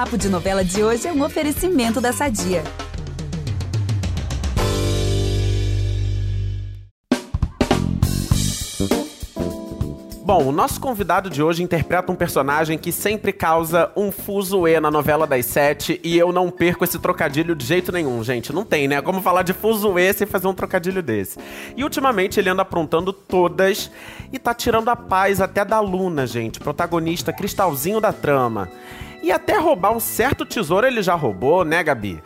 Papo de Novela de hoje é um oferecimento da Sadia. Bom, o nosso convidado de hoje interpreta um personagem que sempre causa um fuzuê na novela das sete e eu não perco esse trocadilho de jeito nenhum, gente. Não tem, né? Como falar de fuzuê sem fazer um trocadilho desse. E ultimamente ele anda aprontando todas e tá tirando a paz até da Luna, gente, protagonista cristalzinho da trama. E até roubar um certo tesouro ele já roubou, né, Gabi?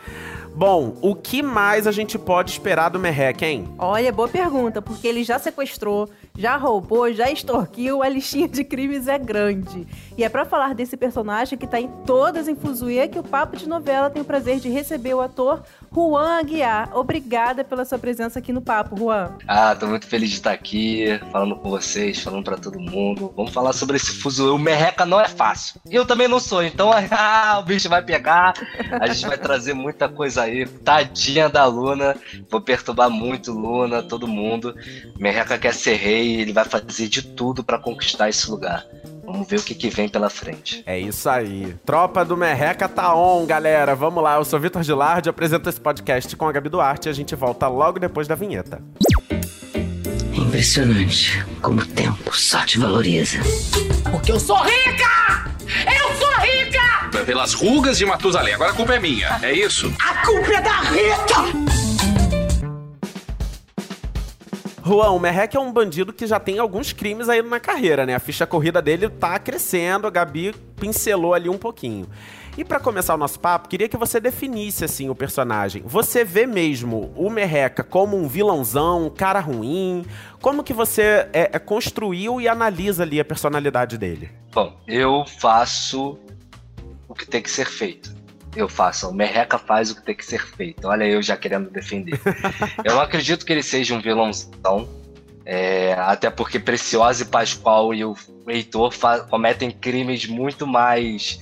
Bom, o que mais a gente pode esperar do Merreque, hein? Olha, boa pergunta, porque ele já sequestrou, já roubou, já extorquiu, a listinha de crimes é grande. E é para falar desse personagem que tá em todas em Fuzuê que o Papo de Novela tem o prazer de receber o ator Juan Aguiar. Obrigada pela sua presença aqui no Papo, Juan. Ah, tô muito feliz de estar aqui, falando com vocês, falando para todo mundo. Vamos falar sobre esse Fuzuê. O Merreca não é fácil. Eu também não sou, então ah, o bicho vai pegar. A gente vai trazer muita coisa aí. Tadinha da Luna. Vou perturbar muito Luna, todo mundo. Merreca quer ser rei, ele vai fazer de tudo para conquistar esse lugar. Vamos ver o que, que vem pela frente. É isso aí. Tropa do Merreca tá on, galera. Vamos lá, eu sou Vitor Gilardi, apresento esse podcast com a Gabi Duarte e a gente volta logo depois da vinheta. Impressionante como o tempo só te valoriza. Porque eu sou rica! Eu sou rica! Pelas rugas de Matusalém, agora a culpa é minha, é isso? A culpa é da Rita! Juan, o Merreck é um bandido que já tem alguns crimes aí na carreira, né? A ficha corrida dele tá crescendo, a Gabi pincelou ali um pouquinho. E para começar o nosso papo, queria que você definisse assim o personagem. Você vê mesmo o Merreca como um vilãozão, um cara ruim? Como que você é, é, construiu e analisa ali a personalidade dele? Bom, eu faço o que tem que ser feito eu faço. O Merreca faz o que tem que ser feito. Olha eu já querendo defender. eu acredito que ele seja um vilãozão. É, até porque Preciosa e Pascoal e o Heitor cometem crimes muito mais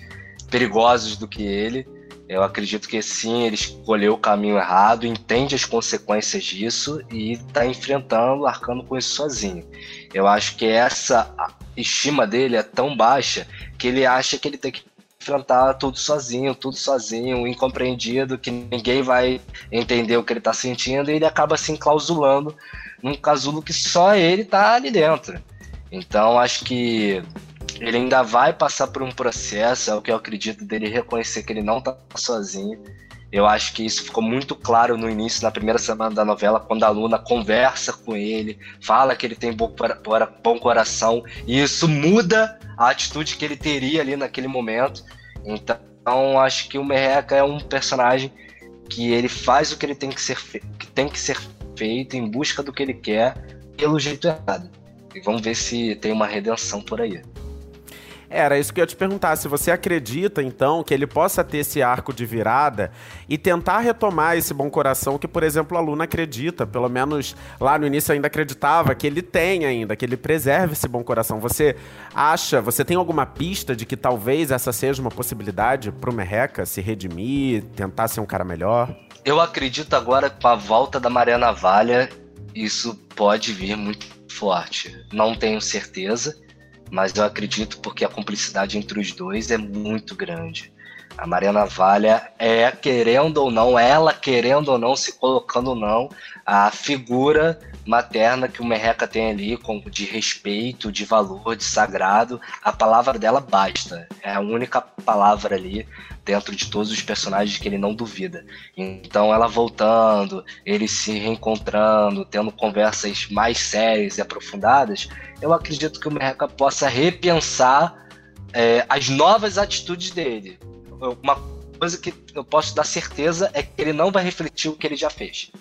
perigosos do que ele. Eu acredito que sim, ele escolheu o caminho errado, entende as consequências disso e está enfrentando, arcando com isso sozinho. Eu acho que essa estima dele é tão baixa que ele acha que ele tem que enfrentar tudo sozinho, tudo sozinho, incompreendido, que ninguém vai entender o que ele está sentindo, e ele acaba se enclausulando num casulo que só ele tá ali dentro. Então acho que ele ainda vai passar por um processo, é o que eu acredito dele reconhecer que ele não tá sozinho. Eu acho que isso ficou muito claro no início, na primeira semana da novela, quando a Luna conversa com ele, fala que ele tem bom, coração, e isso muda a atitude que ele teria ali naquele momento. Então, acho que o Merreca é um personagem que ele faz o que ele tem que ser que tem que ser feito em busca do que ele quer pelo jeito errado. E vamos ver se tem uma redenção por aí. Era isso que eu ia te perguntar. Se você acredita, então, que ele possa ter esse arco de virada e tentar retomar esse bom coração que, por exemplo, a Luna acredita. Pelo menos lá no início ainda acreditava que ele tem ainda, que ele preserve esse bom coração. Você acha, você tem alguma pista de que talvez essa seja uma possibilidade pro Merreca se redimir, tentar ser um cara melhor? Eu acredito agora com a volta da Mariana Valha, isso pode vir muito forte. Não tenho certeza mas eu acredito porque a cumplicidade entre os dois é muito grande. A Mariana Valha é, querendo ou não, ela querendo ou não, se colocando ou não, a figura materna que o Merreca tem ali, de respeito, de valor, de sagrado. A palavra dela basta. É a única palavra ali dentro de todos os personagens que ele não duvida. Então ela voltando, ele se reencontrando, tendo conversas mais sérias e aprofundadas, eu acredito que o Merreca possa repensar é, as novas atitudes dele. Uma coisa que eu posso dar certeza é que ele não vai refletir o que ele já fez.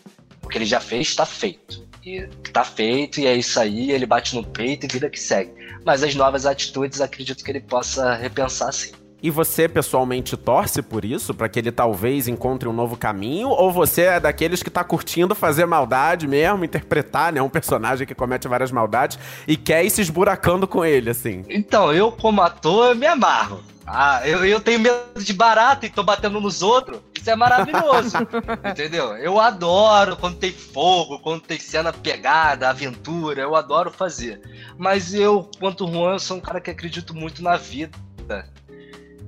O que ele já fez está feito. E tá feito, e é isso aí, ele bate no peito e vida que segue. Mas as novas atitudes, acredito que ele possa repensar sim. E você pessoalmente torce por isso, para que ele talvez encontre um novo caminho? Ou você é daqueles que tá curtindo fazer maldade mesmo, interpretar, né, um personagem que comete várias maldades e quer ir se esburacando com ele, assim? Então, eu como ator, eu me amarro. Ah, eu, eu tenho medo de barata e tô batendo nos outros. Isso é maravilhoso. entendeu? Eu adoro quando tem fogo, quando tem cena pegada, aventura, eu adoro fazer. Mas eu, quanto Juan, eu sou um cara que acredito muito na vida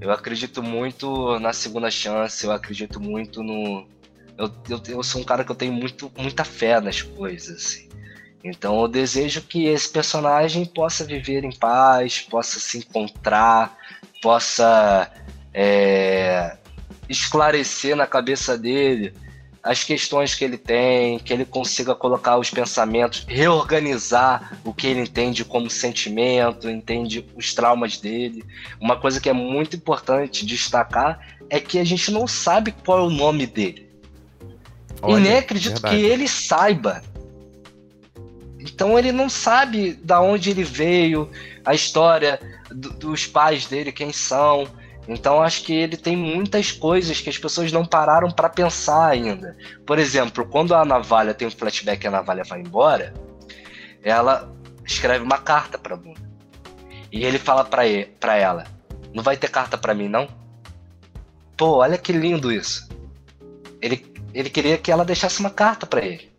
Eu acredito muito na segunda chance, eu acredito muito no. Eu, eu, eu sou um cara que eu tenho muito, muita fé nas coisas. Assim. Então eu desejo que esse personagem possa viver em paz, possa se encontrar, possa é, esclarecer na cabeça dele as questões que ele tem, que ele consiga colocar os pensamentos, reorganizar o que ele entende como sentimento, entende os traumas dele. Uma coisa que é muito importante destacar é que a gente não sabe qual é o nome dele. Olha, e nem acredito verdade. que ele saiba. Então ele não sabe da onde ele veio, a história do, dos pais dele, quem são. Então acho que ele tem muitas coisas que as pessoas não pararam para pensar ainda. Por exemplo, quando a navalha tem um flashback e a navalha vai embora, ela escreve uma carta para Luna. E ele fala para ela: "Não vai ter carta para mim não?" Pô, olha que lindo isso. Ele ele queria que ela deixasse uma carta para ele.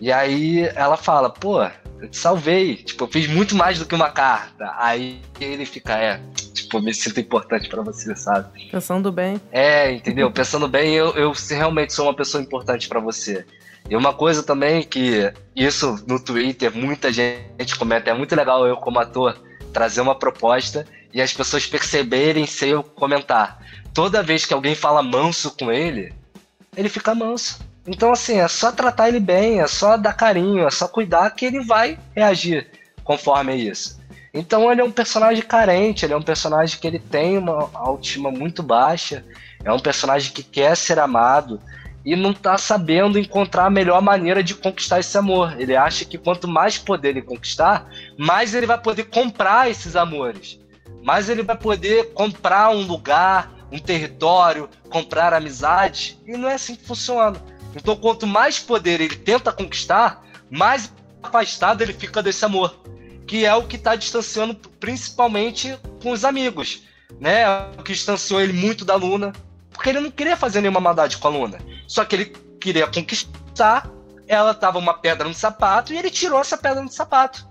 E aí ela fala: "Pô, eu te salvei. Tipo, eu fiz muito mais do que uma carta. Aí ele fica, é, tipo, me sinto importante para você, sabe? Pensando bem. É, entendeu? Pensando bem, eu, eu realmente sou uma pessoa importante para você. E uma coisa também que isso no Twitter muita gente comenta, é muito legal eu como ator trazer uma proposta e as pessoas perceberem sem eu comentar. Toda vez que alguém fala manso com ele, ele fica manso. Então, assim, é só tratar ele bem, é só dar carinho, é só cuidar que ele vai reagir conforme isso. Então, ele é um personagem carente, ele é um personagem que ele tem uma autoestima muito baixa, é um personagem que quer ser amado e não está sabendo encontrar a melhor maneira de conquistar esse amor. Ele acha que quanto mais poder ele conquistar, mais ele vai poder comprar esses amores. Mais ele vai poder comprar um lugar, um território, comprar amizade. E não é assim que funciona então, quanto mais poder ele tenta conquistar, mais afastado ele fica desse amor, que é o que está distanciando principalmente com os amigos, né? O que distanciou ele muito da Luna, porque ele não queria fazer nenhuma maldade com a Luna, só que ele queria conquistar. Ela tava uma pedra no sapato e ele tirou essa pedra no sapato.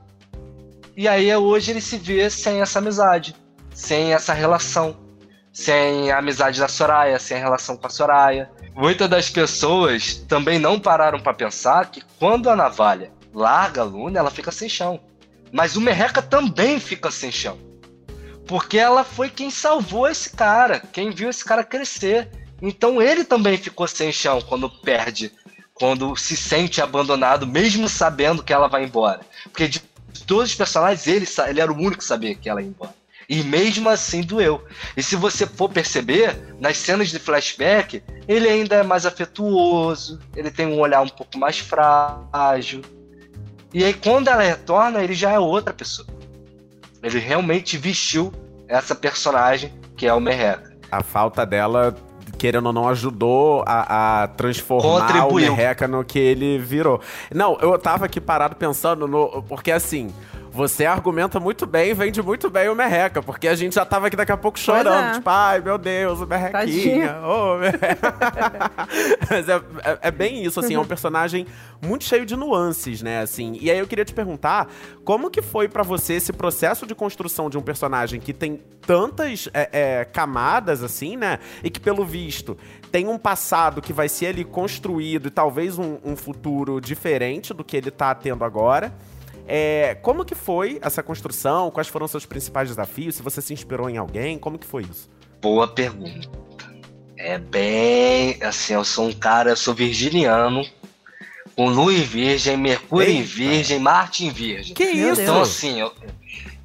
E aí hoje ele se vê sem essa amizade, sem essa relação, sem a amizade da Soraya, sem a relação com a Soraya muitas das pessoas também não pararam para pensar que quando a navalha larga a Luna, ela fica sem chão. Mas o Merreca também fica sem chão. Porque ela foi quem salvou esse cara, quem viu esse cara crescer. Então ele também ficou sem chão quando perde, quando se sente abandonado, mesmo sabendo que ela vai embora. Porque de todos os personagens, ele, ele era o único que sabia que ela ia embora. E mesmo assim doeu. E se você for perceber, nas cenas de flashback, ele ainda é mais afetuoso, ele tem um olhar um pouco mais frágil. E aí, quando ela retorna, ele já é outra pessoa. Ele realmente vestiu essa personagem que é o Merreca. A falta dela, querendo ou não, ajudou a, a transformar Contribuiu. o Merreca no que ele virou. Não, eu tava aqui parado pensando no. Porque assim você argumenta muito bem, vende muito bem o Merreca, porque a gente já tava aqui daqui a pouco chorando. É. Tipo, ai meu Deus, o Merrequinha. Oh, Mas é, é, é, bem isso, assim, é um personagem muito cheio de nuances, né, assim. E aí eu queria te perguntar, como que foi para você esse processo de construção de um personagem que tem tantas é, é, camadas, assim, né, e que pelo visto tem um passado que vai ser ali construído e talvez um, um futuro diferente do que ele tá tendo agora. É, como que foi essa construção? Quais foram seus principais desafios? Se você se inspirou em alguém, como que foi isso? Boa pergunta. É bem assim, eu sou um cara, eu sou virginiano, com Lua em Virgem, Mercúrio Eita. em Virgem, Marte em Virgem. Que isso? Então assim, eu,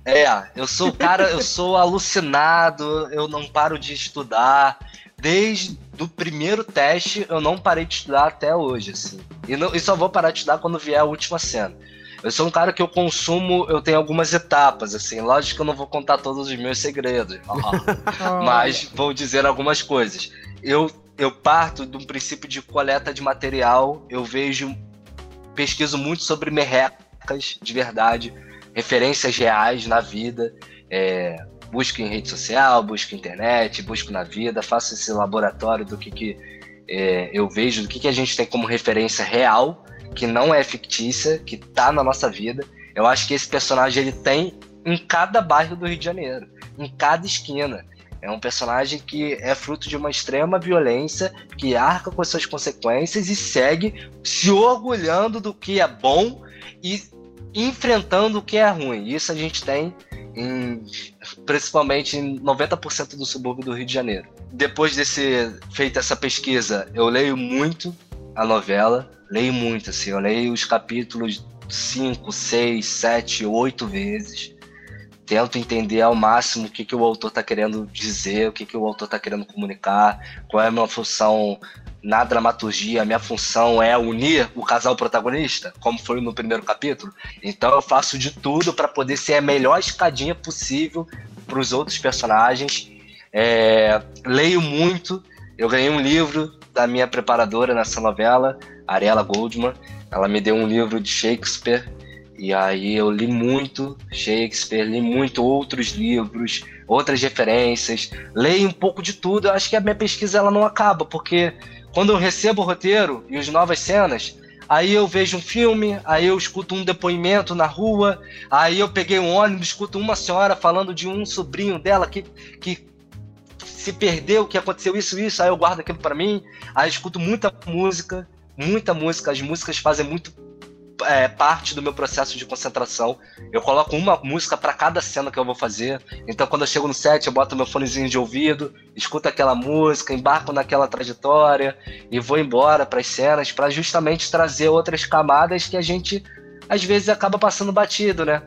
é, eu sou cara, eu sou alucinado, eu não paro de estudar. Desde o primeiro teste, eu não parei de estudar até hoje, assim. E, não, e só vou parar de estudar quando vier a última cena. Eu sou um cara que eu consumo, eu tenho algumas etapas, assim. Lógico que eu não vou contar todos os meus segredos, mas vou dizer algumas coisas. Eu, eu parto de um princípio de coleta de material, eu vejo, pesquiso muito sobre merrecas de verdade, referências reais na vida, é, busco em rede social, busco internet, busco na vida, faço esse laboratório do que, que é, eu vejo, do que, que a gente tem como referência real que não é fictícia, que tá na nossa vida. Eu acho que esse personagem ele tem em cada bairro do Rio de Janeiro, em cada esquina. É um personagem que é fruto de uma extrema violência, que arca com as suas consequências e segue se orgulhando do que é bom e enfrentando o que é ruim. Isso a gente tem em, principalmente em 90% do subúrbio do Rio de Janeiro. Depois de ser feita essa pesquisa, eu leio muito a novela, leio muito, assim, eu leio os capítulos 5, 6, 7, 8 vezes. Tento entender ao máximo o que, que o autor está querendo dizer, o que, que o autor está querendo comunicar, qual é a minha função na dramaturgia, a minha função é unir o casal protagonista, como foi no primeiro capítulo. Então eu faço de tudo para poder ser a melhor escadinha possível para os outros personagens. É, leio muito. Eu ganhei um livro da minha preparadora nessa novela, Ariela Goldman. Ela me deu um livro de Shakespeare e aí eu li muito Shakespeare, li muito outros livros, outras referências, leio um pouco de tudo. Eu acho que a minha pesquisa ela não acaba, porque quando eu recebo o roteiro e as novas cenas, aí eu vejo um filme, aí eu escuto um depoimento na rua, aí eu peguei um ônibus, escuto uma senhora falando de um sobrinho dela que, que se perdeu, que aconteceu isso isso, aí eu guardo aquilo para mim, aí eu escuto muita música, muita música, as músicas fazem muito é, parte do meu processo de concentração. Eu coloco uma música para cada cena que eu vou fazer. Então, quando eu chego no set, eu boto meu fonezinho de ouvido, escuto aquela música, embarco naquela trajetória e vou embora para as cenas para justamente trazer outras camadas que a gente às vezes acaba passando batido, né?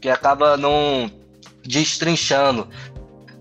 Que acaba não destrinchando.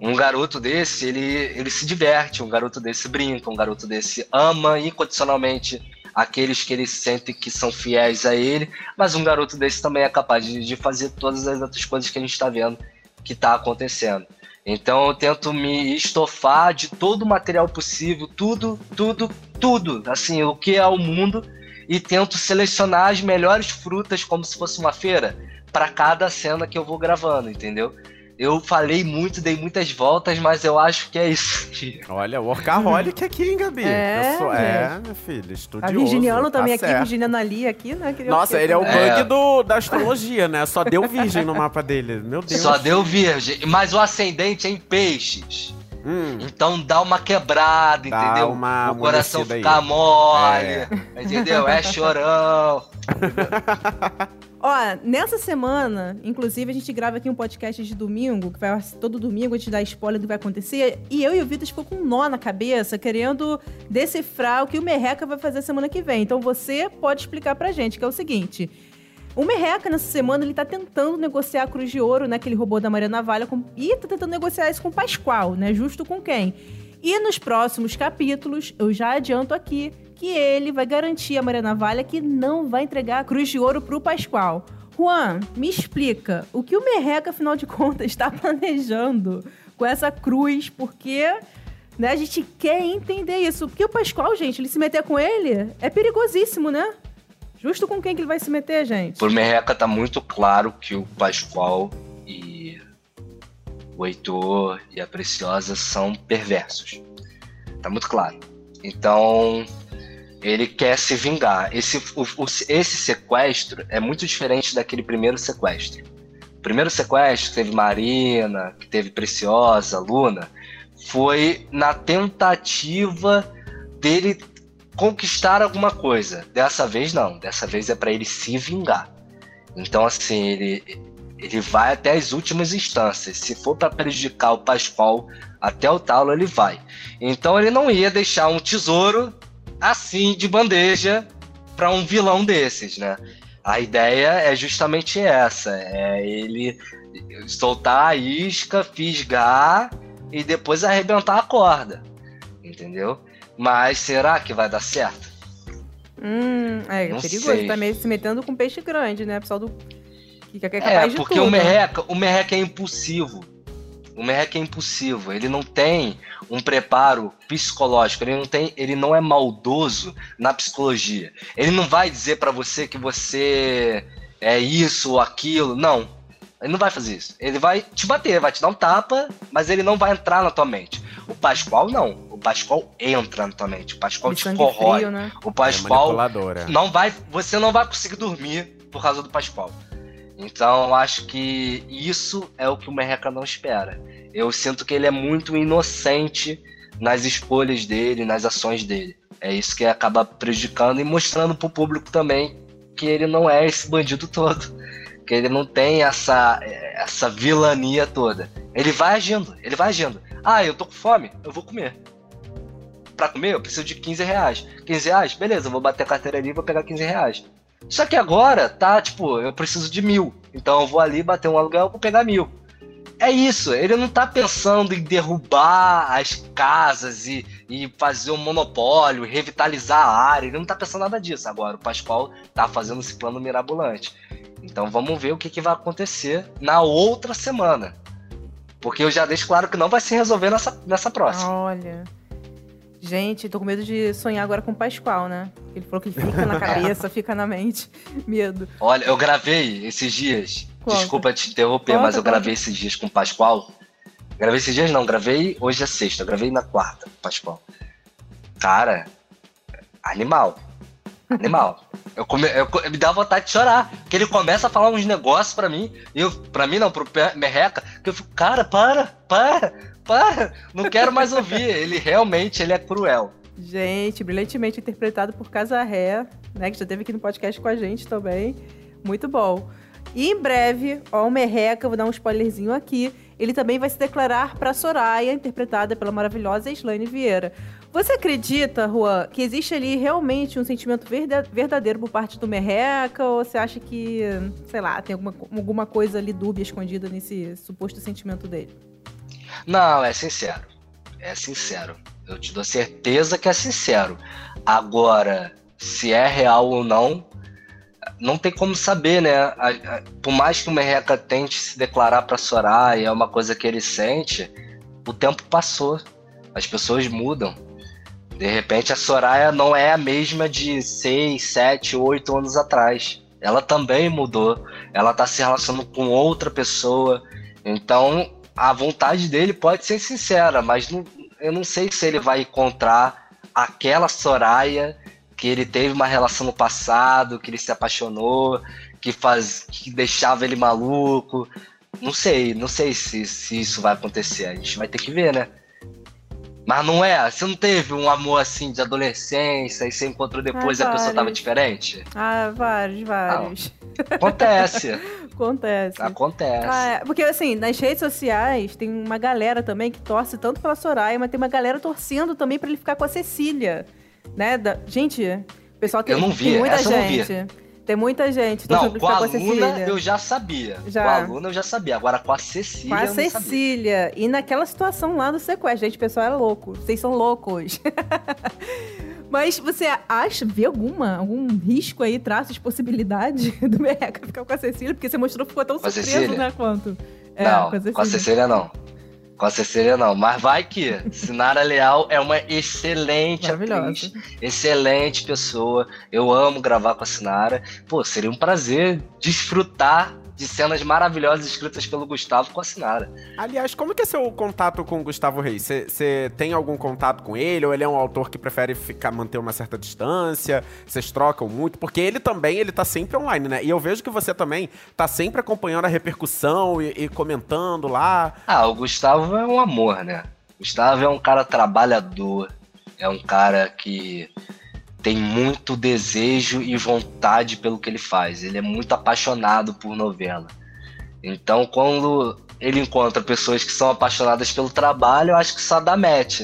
Um garoto desse, ele, ele se diverte, um garoto desse brinca, um garoto desse ama incondicionalmente aqueles que ele sente que são fiéis a ele, mas um garoto desse também é capaz de, de fazer todas as outras coisas que a gente está vendo que está acontecendo. Então eu tento me estofar de todo o material possível, tudo, tudo, tudo, assim, o que é o mundo, e tento selecionar as melhores frutas como se fosse uma feira para cada cena que eu vou gravando, entendeu? Eu falei muito, dei muitas voltas, mas eu acho que é isso. Olha, workaholic aqui, hein, Gabi? É, Eu sou, é, meu filho, estudioso. A Virginiano tá também aqui, certo. Virginiano ali aqui, né? Queria Nossa, o ele é o também? bug É. do, da astrologia, né? Só deu virgem no mapa dele. Meu Deus. Só deu virgem, mas o ascendente é em peixes. Hum, Então dá uma quebrada, Dá entendeu? uma o coração amolecida aí. fica mole, É. entendeu? É chorão. Ó, nessa semana, inclusive, a gente grava aqui um podcast de domingo, que vai todo domingo a gente dá spoiler do que vai acontecer. E eu e o Vitor ficou com um nó na cabeça, querendo decifrar o que o Merreca vai fazer semana que vem. Então você pode explicar pra gente, que é o seguinte. O Merreca, nessa semana, ele tá tentando negociar a Cruz de Ouro, né? Que ele roubou da Maria Navalha. Com... E tá tentando negociar isso com o Pascoal, né? Justo com quem? E nos próximos capítulos, eu já adianto aqui que ele vai garantir a Maria Navalha que não vai entregar a Cruz de Ouro pro Pascoal. Juan, me explica, o que o Merreca, afinal de contas, está planejando com essa cruz? Porque né, a gente quer entender isso. Porque o Pascoal, gente, ele se meter com ele é perigosíssimo, né? Justo com quem que ele vai se meter, gente? Por Merreca tá muito claro que o Pascoal o Heitor e a Preciosa são perversos. Tá muito claro. Então, ele quer se vingar. Esse, o- o- esse sequestro é muito diferente daquele primeiro sequestro. O primeiro sequestro, que teve Marina, que teve Preciosa, Luna, foi na tentativa dele conquistar alguma coisa. Dessa vez não, dessa vez é para ele se vingar. Então assim, ele ele vai até as últimas instâncias. Se for para prejudicar o Pascoal até o talo, ele vai. Então ele não ia deixar um tesouro assim de bandeja para um vilão desses, né? A ideia é justamente essa, é ele soltar a isca, fisgar e depois arrebentar a corda. Entendeu? Mas será que vai dar certo? Hum, é, Não perigoso. sei. Tá meio se metendo com peixe grande, né? Pessoal do. Que é É, capaz de porque tudo. o Merreca, o Merreca é impulsivo. O Merreca é impulsivo. Ele não tem um preparo psicológico. Ele não tem, ele não é maldoso na psicologia. Ele não vai dizer pra você que você é isso ou aquilo. Não. Ele não vai fazer isso. Ele vai te bater, vai te dar um tapa, mas ele não vai entrar na tua mente. O Pascoal não. O Pascoal entra na tua mente. O Pascoal te corrói. frio, né? O é Pascoal manipuladora. não vai, você não vai conseguir dormir por causa do Pascoal. Então acho que isso é o que o Merreca não espera. Eu sinto que ele é muito inocente nas escolhas dele, nas ações dele. É isso que acaba prejudicando e mostrando pro público também que ele não é esse bandido todo. Que ele não tem essa, essa vilania toda. Ele vai agindo, ele vai agindo. Ah, eu tô com fome, eu vou comer. Pra comer, eu preciso de 15 reais. 15 reais? Beleza, eu vou bater a carteira ali e vou pegar 15 reais. Só que agora, tá, tipo, eu preciso de mil. Então eu vou ali bater um aluguel, vou pegar mil. É isso, ele não tá pensando em derrubar as casas e, e fazer um monopólio, revitalizar a área, ele não tá pensando nada disso. Agora, o Pascoal tá fazendo esse plano mirabolante. Então vamos ver o que, que vai acontecer na outra semana. Porque eu já deixo claro que não vai se resolver nessa, nessa próxima. Olha. Gente, tô com medo de sonhar agora com o Pascoal, né? Ele falou que fica na cabeça, fica na mente. Medo. Olha, eu gravei esses dias. Conta. Desculpa te interromper, Conta, mas eu gravei esses dias com o Pascoal. Gravei esses dias não, gravei hoje é sexta, eu gravei na quarta com o Pascoal. Cara, animal. Animal. Eu, come, eu, co- me dá vontade de chorar. Porque ele começa a falar uns negócios pra mim. E eu, pra mim não, pro Merreca. Que eu fico, cara, para, para, para. Não quero mais ouvir. Ele realmente ele é cruel. Gente, brilhantemente interpretado por Casarré, né? Que já esteve aqui no podcast com a gente também. Muito bom. E em breve, ó, o Merreca, vou dar um spoilerzinho aqui. Ele também vai se declarar pra Soraya, interpretada pela maravilhosa Slane Vieira. Você acredita, Juan, que existe ali realmente um sentimento verda- verdadeiro por parte do Merreca? Ou você acha que, sei lá, tem alguma, alguma coisa ali dúbia escondida nesse suposto sentimento dele? Não, é sincero. É sincero. Eu te dou certeza que é sincero. Agora, se é real ou não, não tem como saber, né? Por mais que o Merreca tente se declarar pra Soraya, é uma coisa que ele sente, o tempo passou. As pessoas mudam. De repente, a Soraya não é a mesma de 6, 7, 8 anos atrás. Ela também mudou. Ela tá se relacionando com outra pessoa. Então, a vontade dele pode ser sincera, mas não- eu não sei se ele vai encontrar aquela Soraya que ele teve uma relação no passado, que ele se apaixonou, que faz, que deixava ele maluco. Não sei, não sei se, se isso vai acontecer. A gente vai ter que ver, né? Mas não é? Você não teve um amor assim de adolescência e você encontrou depois e a pessoa tava diferente? Ah, vários, vários. Acontece. Acontece. acontece. Ah, é, porque assim, nas redes sociais tem uma galera também que torce tanto pela Soraya, mas tem uma galera torcendo também pra ele ficar com a Cecília. Né? Da- Gente, o pessoal tem, Eu não vi, tem muita essa eu não vi. gente. Tem muita gente Não, com a aluna eu já sabia. Já. Com a aluna eu já sabia. Agora com a Cecília Com a. Cecília. E naquela situação lá do sequestro. Gente, o pessoal é louco. Vocês são loucos. Mas você acha, vê alguma, algum risco aí, traços, possibilidade do Merreca ficar com a Cecília? Porque você mostrou que ficou tão Com a surpreso, Cecília? né, quanto? É, não, com a Cecília não. Com a Cecília não. Mas vai que Sinara Leal é uma excelente Maravilhosa. atriz, excelente pessoa. Eu amo gravar com a Sinara. Pô, seria um prazer desfrutar de cenas maravilhosas escritas pelo Gustavo com a Sinara. Aliás, como que é seu contato com o Gustavo Reis? Você tem algum contato com ele? Ou ele é um autor que prefere ficar, manter uma certa distância? Vocês trocam muito? Porque ele também, ele tá sempre online, né? E eu vejo que você também tá sempre acompanhando a repercussão e, e comentando lá. Ah, o Gustavo é um amor, né? O Gustavo é um cara trabalhador, é um cara que tem muito desejo e vontade pelo que ele faz. Ele é muito apaixonado por novela. Então, quando ele encontra pessoas que são apaixonadas pelo trabalho, eu acho que só dá match.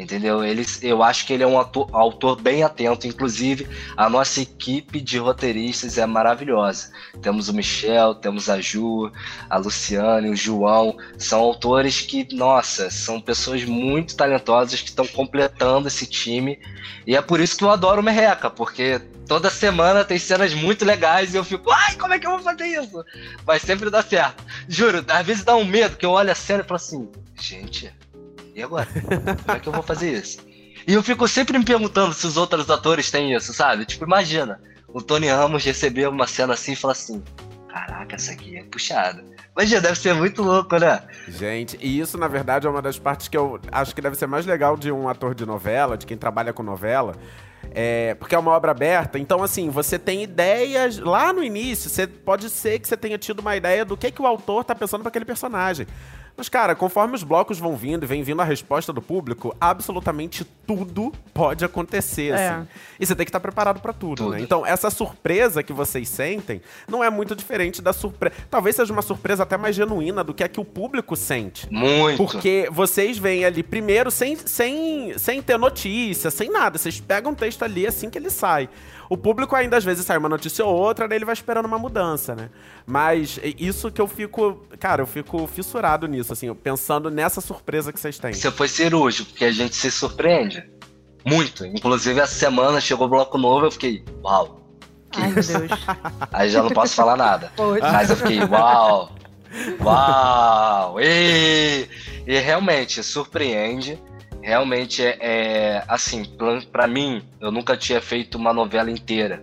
Entendeu? Ele, eu acho que ele é um ator- autor bem atento. Inclusive, a nossa equipe de roteiristas é maravilhosa. Temos o Michel, temos a Ju, a Luciane, o João. São autores que, nossa, são pessoas muito talentosas que estão completando esse time. E é por isso que eu adoro o Merreca, porque toda semana tem cenas muito legais e eu fico, ai, como é que eu vou fazer isso? Mas sempre dá certo. Juro, às vezes dá um medo que eu olho a cena e falo assim, gente, e agora? Como é que eu vou fazer isso? E eu fico sempre me perguntando se os outros atores têm isso, sabe? Tipo, imagina, o Tony Ramos receber uma cena assim e falar assim, caraca, essa aqui é puxada. Imagina, deve ser muito louco, né? Gente, e isso, na verdade, é uma das partes que eu acho que deve ser mais legal de um ator de novela, de quem trabalha com novela. É, porque é uma obra aberta, então assim, você tem ideias lá no início, você pode ser que você tenha tido uma ideia do que, que o autor tá pensando para aquele personagem. Mas, cara, conforme os blocos vão vindo e vem vindo a resposta do público, absolutamente tudo pode acontecer, É. assim. E você tem que estar preparado para tudo, Tudo. né? Então, essa surpresa que vocês sentem não é muito diferente da surpresa. Talvez seja uma surpresa até mais genuína do que a que o público sente. Muito. Porque vocês vêm ali primeiro sem, sem, sem ter notícia, sem nada. Vocês pegam um texto ali assim que ele sai. O público ainda às vezes sai uma notícia ou outra, daí ele vai esperando uma mudança, né? Mas isso que eu fico. Cara, eu fico fissurado nisso, assim, pensando nessa surpresa que vocês têm. Você foi cirúrgico, porque a gente se surpreende. Muito. Inclusive, essa semana chegou o bloco novo, eu fiquei, uau. Que Ai, meu isso? Deus. Aí já não posso falar nada. Poxa. Mas eu fiquei, uau! Uau! E, e realmente, surpreende. Realmente é, é assim, pra mim, eu nunca tinha feito uma novela inteira.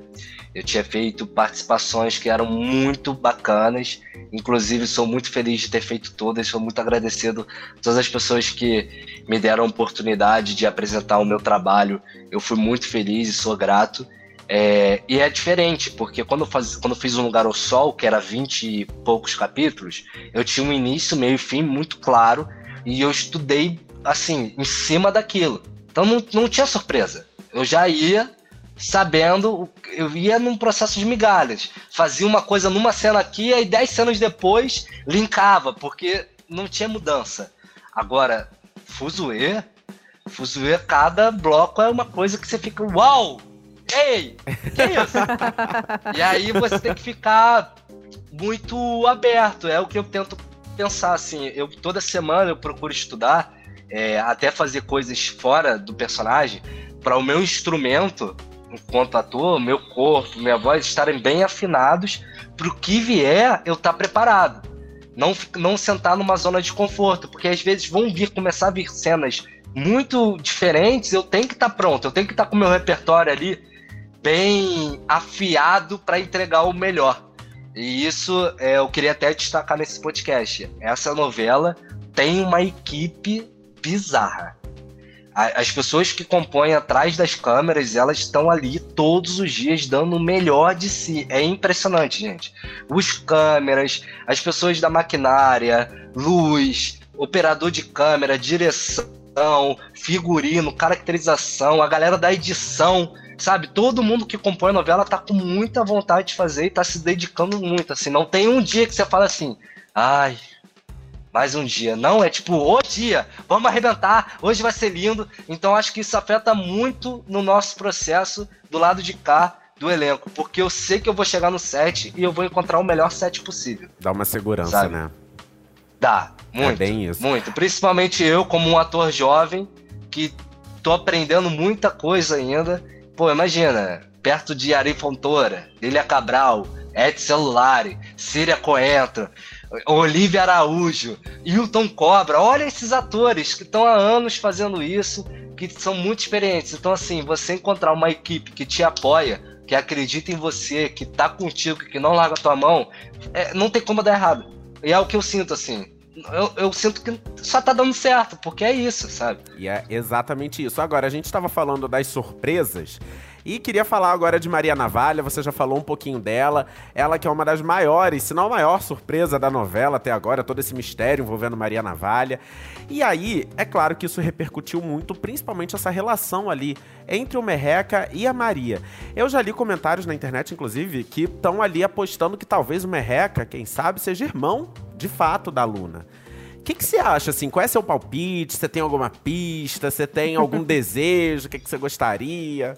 Eu tinha feito participações que eram muito bacanas. Inclusive, sou muito feliz de ter feito todas. Sou muito agradecido a todas as pessoas que me deram a oportunidade de apresentar o meu trabalho. Eu fui muito feliz e sou grato. É, e é diferente, porque quando eu, faz, quando eu fiz Um Lugar ao Sol, que era 20 e poucos capítulos, eu tinha um início, meio e fim muito claro, e eu estudei, assim, em cima daquilo. Então não, não tinha surpresa. Eu já ia sabendo, eu ia num processo de migalhas. Fazia uma coisa numa cena aqui, aí 10 cenas depois linkava, porque não tinha mudança. Agora, Fuzue, Fuzue, cada bloco é uma coisa que você fica, uau! Ei! Que isso? e aí você tem que ficar muito aberto. É o que eu tento pensar assim. Eu toda semana eu procuro estudar, é, até fazer coisas fora do personagem, para o meu instrumento, enquanto ator, meu corpo, minha voz estarem bem afinados para o que vier eu estar preparado. Não, não sentar numa zona de conforto, porque às vezes vão vir começar a vir cenas muito diferentes, eu tenho que estar pronto, eu tenho que estar com o meu repertório ali bem afiado para entregar o melhor. E isso é, eu queria até destacar nesse podcast. Essa novela tem uma equipe bizarra. As pessoas que compõem atrás das câmeras, elas estão ali todos os dias dando o melhor de si. É impressionante, gente. Os câmeras, as pessoas da maquinária, luz, operador de câmera, direção, figurino, caracterização, a galera da edição, sabe? Todo mundo que compõe a novela tá com muita vontade de fazer e tá se dedicando muito, assim. Não tem um dia que você fala assim, ai, mais um dia. Não, é tipo, o dia, vamos arrebentar, hoje vai ser lindo. Então acho que isso afeta muito no nosso processo do lado de cá do elenco, porque eu sei que eu vou chegar no set e eu vou encontrar o melhor set possível. Dá uma segurança, Sabe? né? Dá, É muito. bem isso. Muito. Principalmente eu, como um ator jovem, que tô aprendendo muita coisa ainda. Pô, imagina, perto de Ari Fontoura, Lilia Cabral, Ed Celulari, Síria Coentro, Olivia Araújo, Hilton Cobra. Olha esses atores que estão há anos fazendo isso, que são muito experientes. Então, assim, você encontrar uma equipe que te apoia, que acredita em você, que tá contigo, que não larga a tua mão, é, não tem como dar errado. E é o que eu sinto, assim. Eu, eu sinto que só tá dando certo, porque é isso, sabe? E é exatamente isso. Agora, a gente estava falando das surpresas e queria falar agora de Maria Navalha. Você já falou um pouquinho dela. Ela que é uma das maiores, se não a maior surpresa da novela até agora, todo esse mistério envolvendo Maria Navalha. E aí, é claro que isso repercutiu muito, principalmente essa relação ali entre o Merreca e a Maria. Eu já li comentários na internet, inclusive, que estão ali apostando que talvez o Merreca, quem sabe, seja irmão de fato da Luna. O que, que você acha, assim? Qual é seu palpite? Você tem alguma pista? Você tem algum desejo? O que, que você gostaria?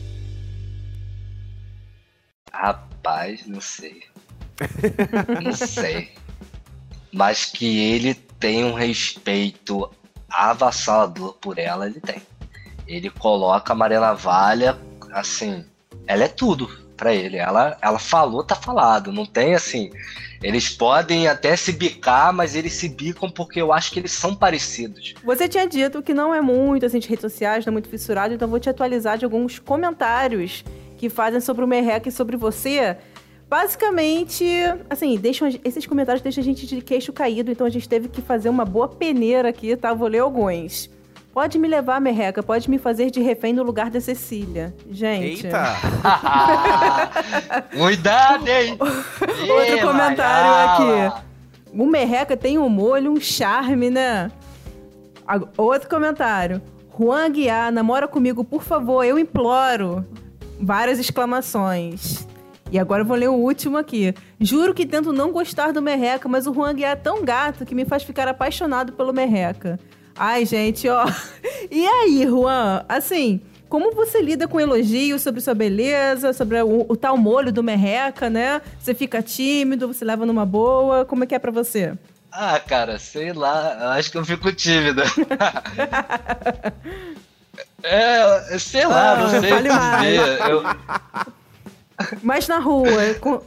Rapaz, não sei. não sei. Mas que ele tem um respeito avassalador por ela, ele tem. Ele coloca a Maria Navalha, assim, ela é tudo pra ele. Ela, ela falou, tá falado. Não tem assim. Eles podem até se bicar, mas eles se bicam porque eu acho que eles são parecidos. Você tinha dito que não é muito, assim, de redes sociais, não é muito fissurado, então vou te atualizar de alguns comentários que fazem sobre o Merreca e sobre você. Basicamente, assim, deixam, esses comentários deixam a gente de queixo caído, então a gente teve que fazer uma boa peneira aqui, tá? Vou ler alguns. Pode me levar, Merreca, pode me fazer de refém no lugar da Cecília. Gente. Eita! Cuidado, hein? Outro comentário aqui. O Merreca tem um molho, um charme, né? Outro comentário. Juan Aguiar, namora comigo, por favor, eu imploro. Várias exclamações. E agora eu vou ler o último aqui. Juro que tento não gostar do Merreca, mas o Juan é tão gato que me faz ficar apaixonado pelo Merreca. Ai, gente, ó. E aí, Juan? Assim, como você lida com elogios sobre sua beleza, sobre o, o tal molho do Merreca, né? Você fica tímido, você leva numa boa? Como é que é pra você? Ah, cara, sei lá, eu acho que eu fico tímido. é, sei lá, não Ah, sei fale o que dizer. Eu, Mas na rua,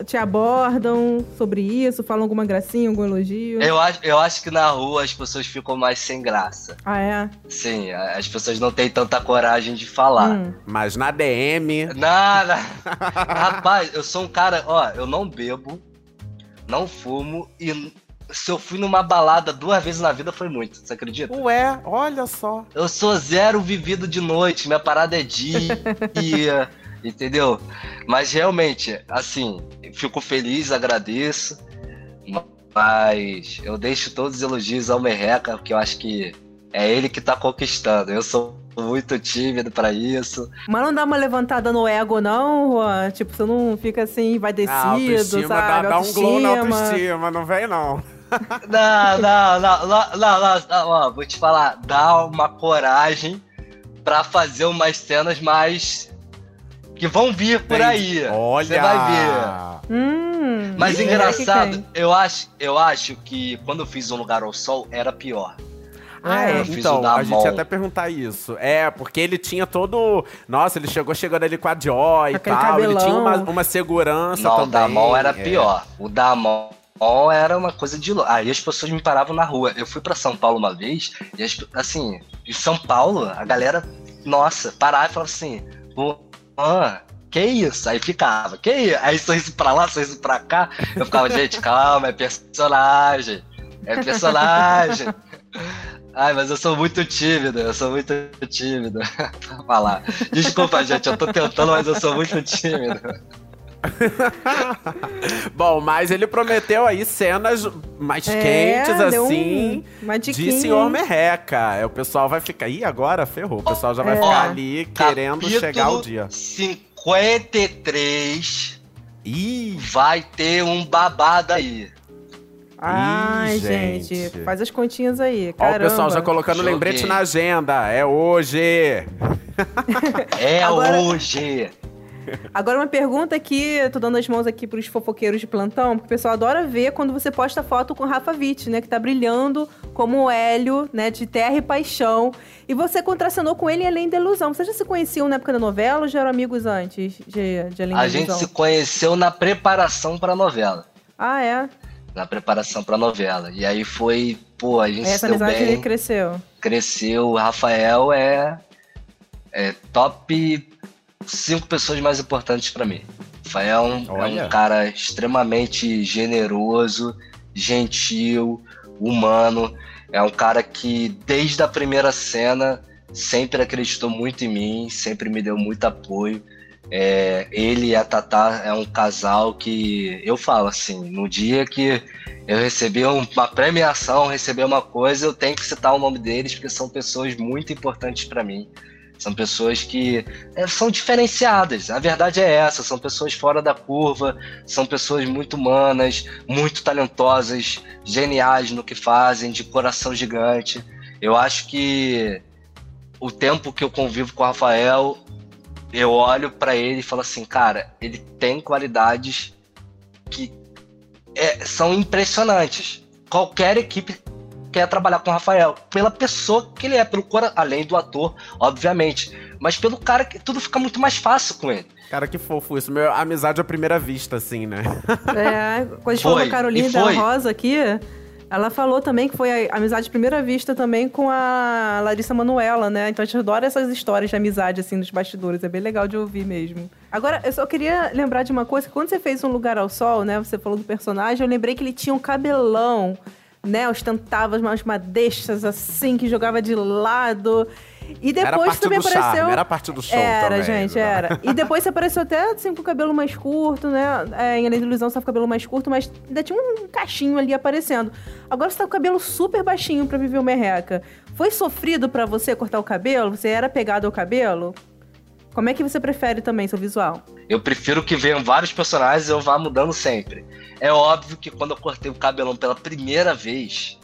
te abordam sobre isso? Falam alguma gracinha, algum elogio? eu, acho, eu acho que na rua as pessoas ficam mais sem graça. Ah, é? Sim, as pessoas não têm tanta coragem de falar. Hum. Mas na DM. Nada. Rapaz, eu sou um cara, ó, eu não bebo, não fumo e se eu fui numa balada duas vezes na vida foi muito, você acredita? Ué, olha só. Eu sou zero vivido de noite, minha parada é dia, entendeu? Mas realmente, assim, fico feliz, agradeço, mas eu deixo todos os elogios ao Merreca, porque eu acho que é ele que tá conquistando. Eu sou muito tímido pra isso. Mas não dá uma levantada no ego, não, Juan? Tipo, você não fica assim, vai A descido, autoestima dá, sabe? dá um glow na autoestima, não vem não. Não, não, não, não, não, não, não, ó, vou te falar, dá uma coragem pra fazer umas cenas mais. que vão vir por aí. Olha! Você vai ver. Hum, Mas engraçado, eu acho, eu acho que quando eu fiz Um Lugar ao Sol era pior. Ah, é? Eu fiz Então, a gente ia até perguntar isso. É, porque ele tinha todo. Nossa, ele chegou chegando ali com a Joy e tal. Ele tinha uma, cabelão. uma segurança Não, também. o da mão era é. pior. O da mão era uma coisa de louco. Aí as pessoas me paravam na rua. Eu fui pra São Paulo uma vez e as- assim, em São Paulo, a galera, nossa, parava e falava assim: "Juan, que isso? Aí ficava, que isso? Aí sorriso pra lá, sorriso pra cá. Eu ficava, gente, calma, é personagem. É personagem. Ai, mas eu sou muito tímido, eu sou muito tímido falar. Desculpa, gente, eu tô tentando, mas eu sou muito tímido. Bom, mas ele prometeu aí cenas mais É, quentes, assim. um- De senhor? Merreca. É, O pessoal vai ficar. Ih, agora ferrou. O pessoal já vai É. ficar ali querendo Capítulo chegar o dia. 53 Ih, vai ter um babado aí. Ai, Ih, gente. gente. faz as continhas aí, ó, o caramba. pessoal já colocando Joguei. lembrete na agenda. É hoje. É Agora- hoje. Agora uma pergunta aqui, tô dando as mãos aqui pros fofoqueiros de plantão, porque o pessoal adora ver quando você posta foto com o Rafa Witt, né, que tá brilhando como o Hélio, né, de Terra e Paixão. E você contracenou com ele em Além da Ilusão. Vocês já se conheciam na época da novela ou já eram amigos antes de, de Além A da gente Ilusão? se conheceu na preparação pra novela. Ah, é? Na preparação pra novela. E aí foi, pô, a gente Aí se essa deu bem, cresceu. cresceu. O Rafael é, é top cinco pessoas mais importantes pra mim. Rafael é um, é Olha. um cara extremamente generoso, gentil, humano. É um cara que, desde a primeira cena, sempre acreditou muito em mim, sempre me deu muito apoio. É, ele e a Tatá é um casal que eu falo assim, no dia que eu recebi um- uma premiação, receber uma coisa, eu tenho que citar o nome deles, porque são pessoas muito importantes pra mim. São pessoas que é, são diferenciadas. A verdade é essa. São pessoas fora da curva, são pessoas muito humanas, muito talentosas, geniais no que fazem, de coração gigante. Eu acho que o tempo que eu convivo com o Rafael, eu olho pra ele e falo assim, cara, ele tem qualidades que é, são impressionantes. Qualquer equipe quer trabalhar com o Rafael, pela pessoa que ele é, pelo cora além do ator, obviamente. mas pelo cara que tudo fica muito mais fácil com ele. Cara, que fofo isso. Meu, amizade à primeira vista, assim, né? É, quando a gente falou da Carolina da. Rosa aqui, ela falou também que foi a amizade à primeira vista também com a Larissa Manuela, né? Então a gente adora essas histórias de amizade, assim, dos bastidores. É bem legal de ouvir mesmo. Agora, eu só queria lembrar de uma coisa, que quando você fez Um Lugar ao Sol, né? Você falou do personagem, eu lembrei que ele tinha um cabelão, né? Ostentava umas madeixas, assim, que jogava de lado... E Era depois parte também do apareceu. charme, era parte do show Era, também, gente, né? era. E depois você apareceu até assim com o cabelo mais curto, né? É, em Além da Ilusão você tá com o cabelo mais curto, mas ainda tinha um cachinho ali aparecendo. Agora você tá com o cabelo super baixinho pra viver o merreca. Foi sofrido pra você cortar o cabelo? Você era pegado ao cabelo? Como é que você prefere também seu visual? Eu prefiro que venham vários personagens e eu vá mudando sempre. É óbvio que quando eu cortei o cabelão pela primeira vez,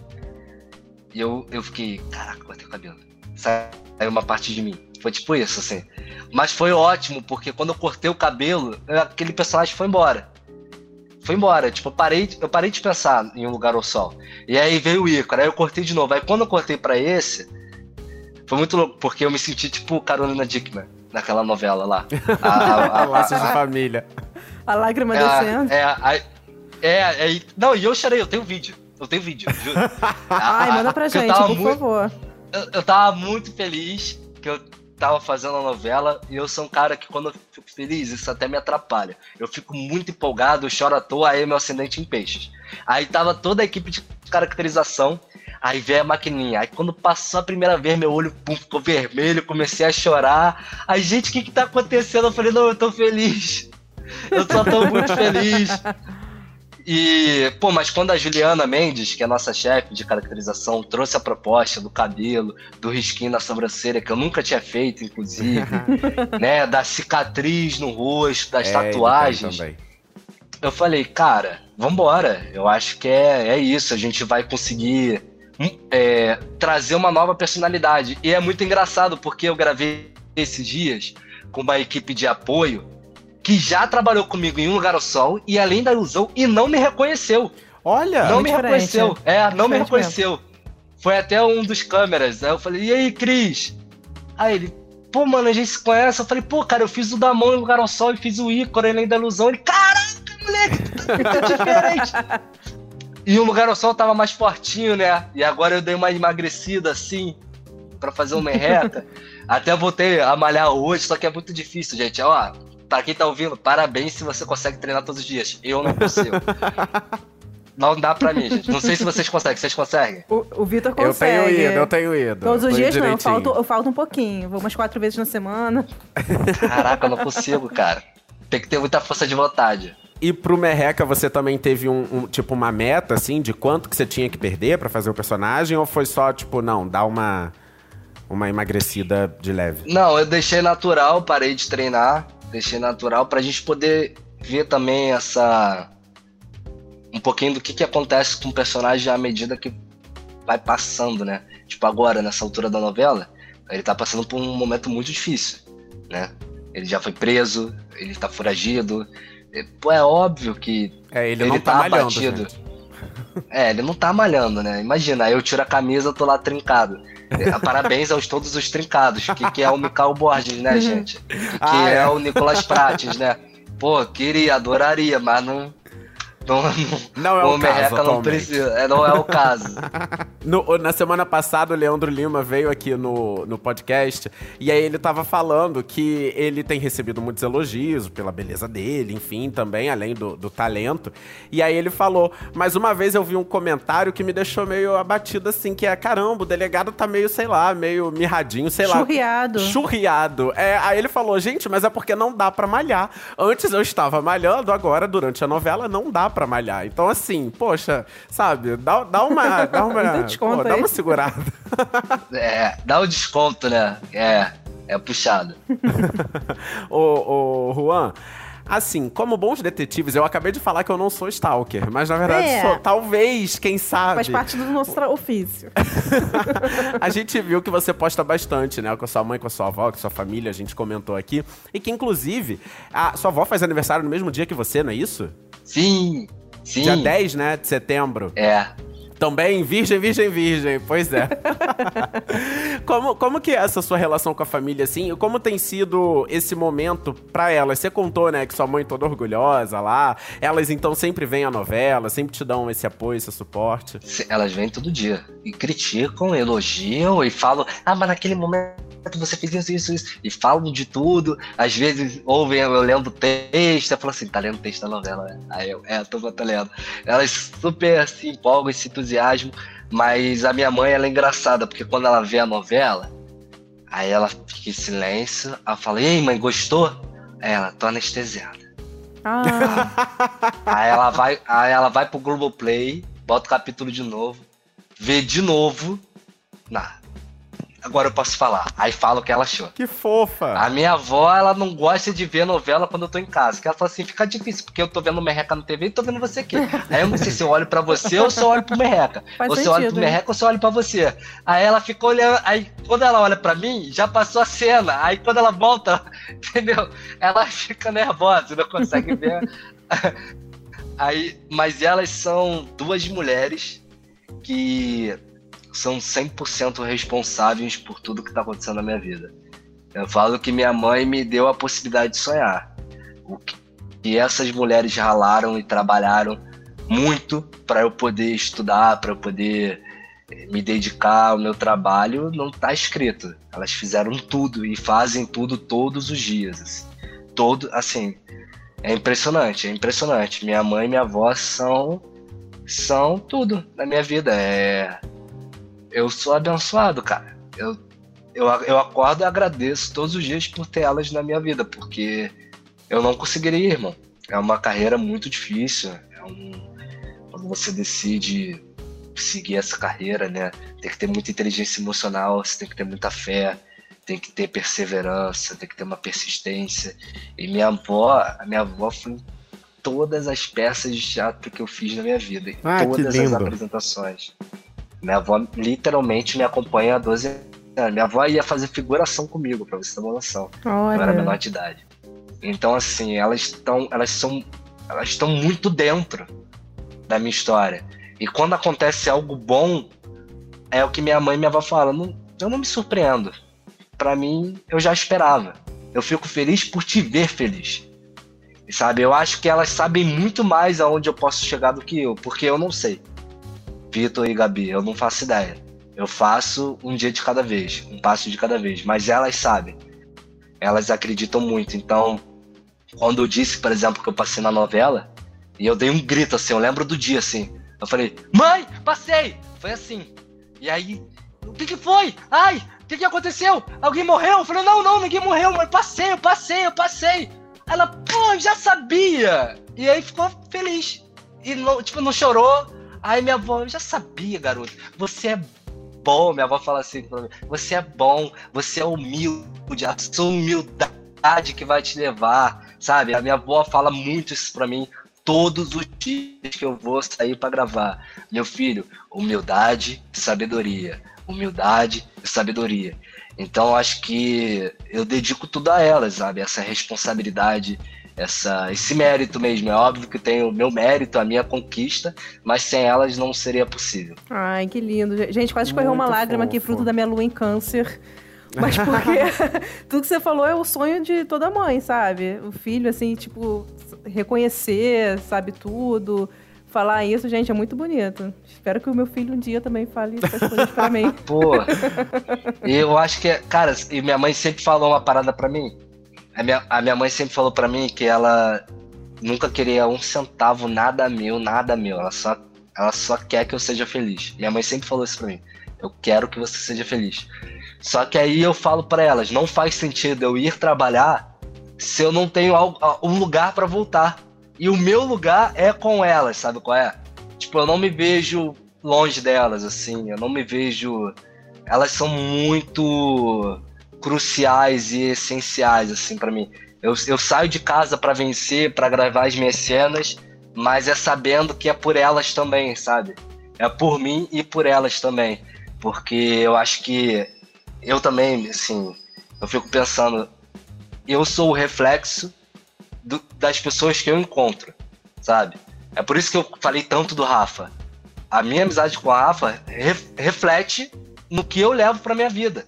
eu, eu fiquei, caraca, cortei o cabelo. Saiu uma parte de mim. Foi tipo isso, assim. Mas foi ótimo, porque quando eu cortei o cabelo, aquele personagem foi embora. Foi embora. Tipo, eu parei, eu parei de pensar em um lugar ao sol. E aí veio o Ícaro, aí eu cortei de novo. Aí quando eu cortei pra esse, foi muito louco, porque eu me senti tipo Carolina Dickman, naquela novela lá. A- a- a- Laços de a- família. A lágrima é, descendo. é, aí- é, é, não, e eu chorei, eu tenho vídeo. Eu tenho vídeo, juro. Ai, manda pra gente, por muito- favor. Eu, eu tava muito feliz que eu tava fazendo a novela e eu sou um cara que quando eu fico feliz, isso até me atrapalha. Eu fico muito empolgado, eu choro à toa, aí é meu ascendente em peixes. Aí tava toda a equipe de caracterização, aí veio a maquininha. Aí quando passou a primeira vez, meu olho pum, ficou vermelho, comecei a chorar. Aí, gente, o que que tá acontecendo? Eu falei, não, eu tô feliz. Eu só tô muito feliz. E, pô, mas quando a Juliana Mendes, que é a nossa chefe de caracterização, trouxe a proposta do cabelo, do risquinho na sobrancelha, que eu nunca tinha feito, inclusive, né, da cicatriz no rosto, das É, tatuagens, também. eu falei, cara, vambora. Eu acho que é, é isso, a gente vai conseguir é, trazer uma nova personalidade. E é muito engraçado, porque eu gravei esses dias com uma equipe de apoio que já trabalhou comigo em Um Lugar ao Sol e além da ilusão e não me reconheceu. Olha! não me reconheceu. É, não me reconheceu. Foi até um dos câmeras. Aí eu falei, e aí, Cris? Aí ele, pô, mano, a gente se conhece. Eu falei, pô, cara, eu fiz o da mão em lugar ao sol e fiz o ícone além da ilusão. Ele, caraca, moleque, tá diferente. E o lugar ao sol tava mais fortinho, né? E agora eu dei uma emagrecida assim, pra fazer uma merreca. Até voltei a malhar hoje, só que é muito difícil, gente. Ó, pra quem tá ouvindo, parabéns se você consegue treinar todos os dias. Eu não consigo. Não dá pra mim, gente. Não sei se vocês conseguem. Vocês conseguem? O, o Vitor Eu consegue. tenho ido, eu tenho ido. Todos os dias não, eu direitinho. falto, eu falto um pouquinho. Vou umas quatro vezes na semana. Caraca, eu não consigo, cara. Tem que ter muita força de vontade. E pro Merreca, você também teve um, um- tipo uma meta, assim, de quanto que você tinha que perder pra fazer o personagem? Ou foi só, tipo, não, dar uma, uma emagrecida de leve? Não, eu deixei natural, parei de treinar. Deixei natural pra gente poder ver também essa. Um pouquinho do que, que acontece com o personagem à medida que vai passando, né? Tipo, agora, nessa altura da novela, ele tá passando por um momento muito difícil, né? Ele já foi preso, ele tá foragido. É, pô, é óbvio que É, ele, Ele não tá, tá malhando, abatido. gente. É, ele não tá malhando, né? Imagina, aí eu tiro a camisa, tô lá trincado. É, Parabéns aos todos os trincados, que, que é o Mikael Borges, né, gente? Que, que Ah, é. é. o Nicolas Prates, né? Pô, queria, adoraria, mas não. Não, não, Não é o o caso não precisa. É, não é o caso. No- na semana passada, o Leandro Lima veio aqui no, no podcast e aí ele tava falando que ele tem recebido muitos elogios pela beleza dele, enfim, também, além do, do talento. E aí ele falou, mas uma vez eu vi um comentário que me deixou meio abatido assim, que é, caramba, o delegado tá meio, sei lá, meio mirradinho, sei lá. Churriado. Churriado. É, aí ele falou, gente, mas é porque não dá pra malhar. Antes eu estava malhando, agora, durante a novela, não dá pra malhar. Então, assim, poxa, sabe, dá, dá uma. Dá uma, Dá desconto pô, dá uma segurada. É, dá o desconto, né? É, é puxado. ô, ô, Juan. Assim, como bons detetives, eu acabei de falar que eu não sou stalker, mas na verdade É. sou. Talvez, quem sabe. Faz parte do nosso ofício. a gente viu que você posta bastante, né? Com a sua mãe, com a sua avó, com a sua família, a gente comentou aqui. E que, inclusive, a sua avó faz aniversário no mesmo dia que você, não é isso? Sim, sim. Dia 10, né? De setembro. É. Também virgem, virgem, virgem. Pois é. como, como que é essa sua relação com a família, assim? E como tem sido esse momento pra elas? Você contou, né, que sua mãe toda orgulhosa lá. Elas, então, sempre vêm à novela, sempre te dão esse apoio, esse suporte. Elas vêm todo dia. E criticam, elogiam e falam, ah, mas naquele momento você fez isso, isso, isso, e falam de tudo. Às vezes ouvem eu lendo texto, eu falo assim, tá lendo texto da novela, né? Aí eu, é, tô, tô lendo. Elas super se empolgam, esse entusiasmo, mas a minha mãe, ela é engraçada, porque quando ela vê a novela, aí ela fica em silêncio, ela fala, ei, mãe, gostou? Aí ela, tô anestesiada. Ah, Aí ela vai, aí ela vai pro Globoplay, bota o capítulo de novo, vê de novo, nada. Agora eu posso falar. Aí fala o que ela achou. Que fofa. A minha avó, ela não gosta de ver novela quando eu tô em casa. Que ela fala assim, fica difícil, porque eu tô vendo Merreca no TV e tô vendo você aqui. Aí eu não sei se eu olho pra você ou se eu olho pro Merreca. Faz ou se eu olho pro? Merreca ou se eu olho pra você. Aí ela fica olhando, aí quando ela olha pra mim, já passou a cena. Aí quando ela volta, entendeu? Ela fica nervosa, não consegue ver. Aí, mas elas são duas mulheres que são 100% responsáveis por tudo que tá acontecendo na minha vida. Eu falo que minha mãe me deu a possibilidade de sonhar. O que essas mulheres ralaram e trabalharam muito para eu poder estudar, para eu poder eh, me dedicar ao meu trabalho, não tá escrito. Elas fizeram tudo e fazem tudo todos os dias. assim. Todo, assim, é impressionante, é impressionante. Minha mãe e minha avó são são tudo na minha vida. É eu sou abençoado, cara. Eu, eu, eu acordo e agradeço todos os dias por ter elas na minha vida, porque eu não conseguiria, irmão. É uma carreira muito difícil. É um, quando você decide seguir essa carreira, né? Tem que ter muita inteligência emocional, você tem que ter muita fé, tem que ter perseverança, tem que ter uma persistência. E minha avó, a minha avó foi em todas as peças de teatro que eu fiz na minha vida, em Ah, todas as apresentações. Minha avó literalmente me acompanha há 12 anos. Minha avó ia fazer figuração comigo, pra você ter uma noção. Eu era menor olha. de idade. Então, assim, elas estão. Elas são. Elas estão muito dentro da minha história. E quando acontece algo bom, é o que minha mãe e minha avó falam. Não, eu não me surpreendo. Pra mim, eu já esperava. Eu fico feliz por te ver feliz. E, sabe, eu acho que elas sabem muito mais aonde eu posso chegar do que eu, porque eu não sei. Vitor e Gabi, eu não faço ideia. Eu faço um dia de cada vez, um passo de cada vez. Mas elas sabem elas acreditam muito. Então, quando eu disse, por exemplo, que eu passei na novela, e eu dei um grito assim, eu lembro do dia assim. Eu falei, mãe, passei! Foi assim. E aí, o que que foi? Ai, o que que aconteceu? Alguém morreu? Eu falei, não, não, ninguém morreu, mãe, passei, eu passei, eu passei. Ela, pô, já sabia! E aí ficou feliz. E não, tipo, não chorou. Aí minha avó, eu já sabia, garoto. Você é bom, minha avó fala assim pra mim, você é bom, você é humilde, a sua humildade que vai te levar, sabe? A minha avó fala muito isso pra mim todos os dias que eu vou sair pra gravar. Meu filho, humildade sabedoria. Humildade e sabedoria. Então acho que eu dedico tudo a elas, sabe? Essa responsabilidade, essa, esse mérito mesmo. É óbvio que tem o meu mérito, a minha conquista, mas sem elas não seria possível. Ai, que lindo. Gente, quase escorreu uma lágrima aqui, fofo. fruto da minha lua em câncer. Mas porque tudo que você falou é o sonho de toda mãe, sabe? O filho, assim, tipo, reconhecer, sabe tudo. Falar isso, gente, é muito bonito. Espero que o meu filho um dia também fale essas coisas pra mim. Pô, eu acho que, cara, e minha mãe sempre falou uma parada pra mim. A minha, a minha mãe sempre falou pra mim que ela nunca queria um centavo, nada meu, nada meu. Ela só, ela só quer que eu seja feliz. Minha mãe sempre falou isso pra mim. Eu quero que você seja feliz. Só que aí eu falo pra elas, não faz sentido eu ir trabalhar se eu não tenho um lugar pra voltar. E o meu lugar é com elas, sabe qual é? Tipo, eu não me vejo longe delas, assim, eu não me vejo. Elas são muito cruciais e essenciais, assim, pra mim. Eu, eu saio de casa pra vencer, pra gravar as minhas cenas, mas é sabendo que é por elas também, sabe? É por mim e por elas também. Porque eu acho que eu também, assim, eu fico pensando, eu sou o reflexo do- das pessoas que eu encontro, sabe? É por isso que eu falei tanto do Rafa. a minha amizade com a Rafa re- reflete no que eu levo pra minha vida.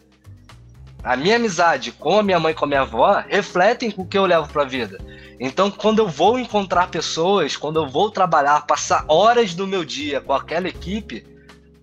A minha amizade com a minha mãe e com a minha avó refletem o que eu levo pra vida. Então, quando eu vou encontrar pessoas, quando eu vou trabalhar, passar horas do meu dia com aquela equipe,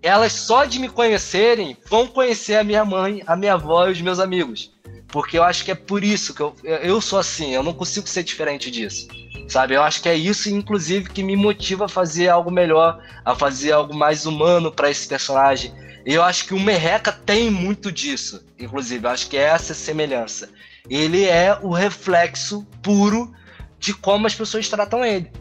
elas só de me conhecerem vão conhecer a minha mãe, a minha avó e os meus amigos. Porque eu acho que é por isso que eu, eu sou assim, eu não consigo ser diferente disso. Sabe? Eu acho que é isso, inclusive, que me motiva a fazer algo melhor, a fazer algo mais humano para esse personagem. E eu acho que o Merreca tem muito disso, inclusive. Eu acho que é essa semelhança. Ele é o reflexo puro de como as pessoas tratam ele.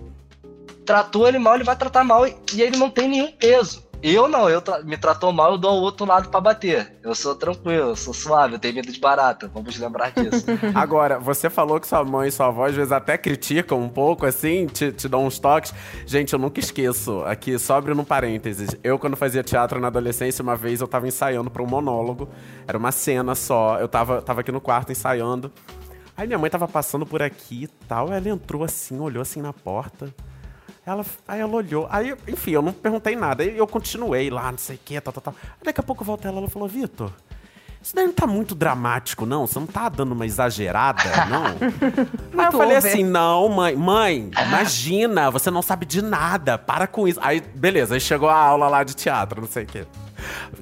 Tratou ele mal, ele vai tratar mal e ele não tem nenhum peso. Eu não, eu me tratou mal, eu dou o outro lado pra bater. Eu sou tranquilo, eu sou suave, eu tenho medo de barata. Vamos lembrar disso. Agora, você falou que sua mãe e sua avó às vezes até criticam um pouco, assim, te, te dão uns toques. Gente, eu nunca esqueço, aqui, só abrindo um parênteses. Eu, quando fazia teatro na adolescência, uma vez eu tava ensaiando pra um monólogo. Era uma cena só. Eu tava, tava aqui no quarto ensaiando. Aí minha mãe tava passando por aqui e tal. Ela entrou assim, olhou assim na porta. Ela, aí ela olhou. Aí, enfim, eu não perguntei nada. Aí eu continuei lá, não sei o que, tal, tal, tal. Aí daqui a pouco volta ela ela falou, Vitor, isso daí não tá muito dramático, não? Você não tá dando uma exagerada, não? Aí eu falei assim, não, mãe, mãe, imagina, você não sabe de nada, para com isso. Aí, beleza, aí chegou a aula lá de teatro, não sei o quê.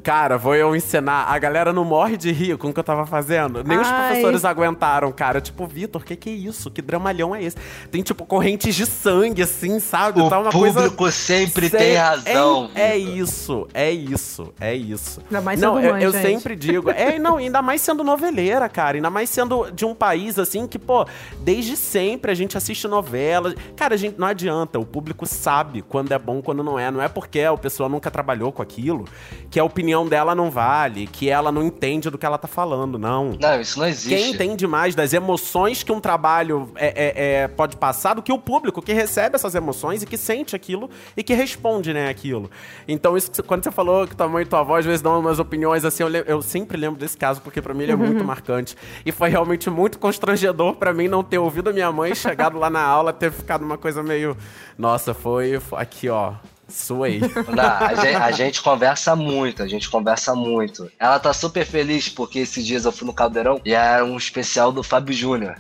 Cara, vou eu ensinar. A galera não morre de rir com o que eu tava fazendo. Nem os Ai. professores aguentaram, cara. Tipo, Vitor, que que é isso? Que dramalhão é esse? Tem, tipo, correntes de sangue, assim, sabe? o tá uma público coisa... sempre tem razão. É, é isso, é isso, é isso. Ainda mais não, sendo eu, mãe, eu gente. sempre digo. É, não, ainda mais sendo noveleira, cara. Ainda mais sendo de um país assim que, pô, desde sempre a gente assiste novela. Cara, a gente não adianta. O público sabe quando é bom, quando não é. Não é porque a pessoa nunca trabalhou com aquilo que a opinião dela não vale, que ela não entende do que ela tá falando, não. Não, isso não existe. Quem entende mais das emoções que um trabalho é, é- é- pode passar do que o público que recebe essas emoções e que sente aquilo e que responde, né, aquilo. Então, isso quando você falou que tua mãe e tua avó às vezes dão umas opiniões assim, eu, eu sempre lembro desse caso, porque pra mim ele é muito marcante. E foi realmente muito constrangedor pra mim não ter ouvido a minha mãe, chegado lá na aula, ter ficado uma coisa meio. Nossa, foi. foi- aqui, ó. Suei. Não, a, gente, a gente conversa muito, a gente conversa muito. Ela tá super feliz porque esses dias eu fui no Caldeirão e era um especial do Fábio Júnior.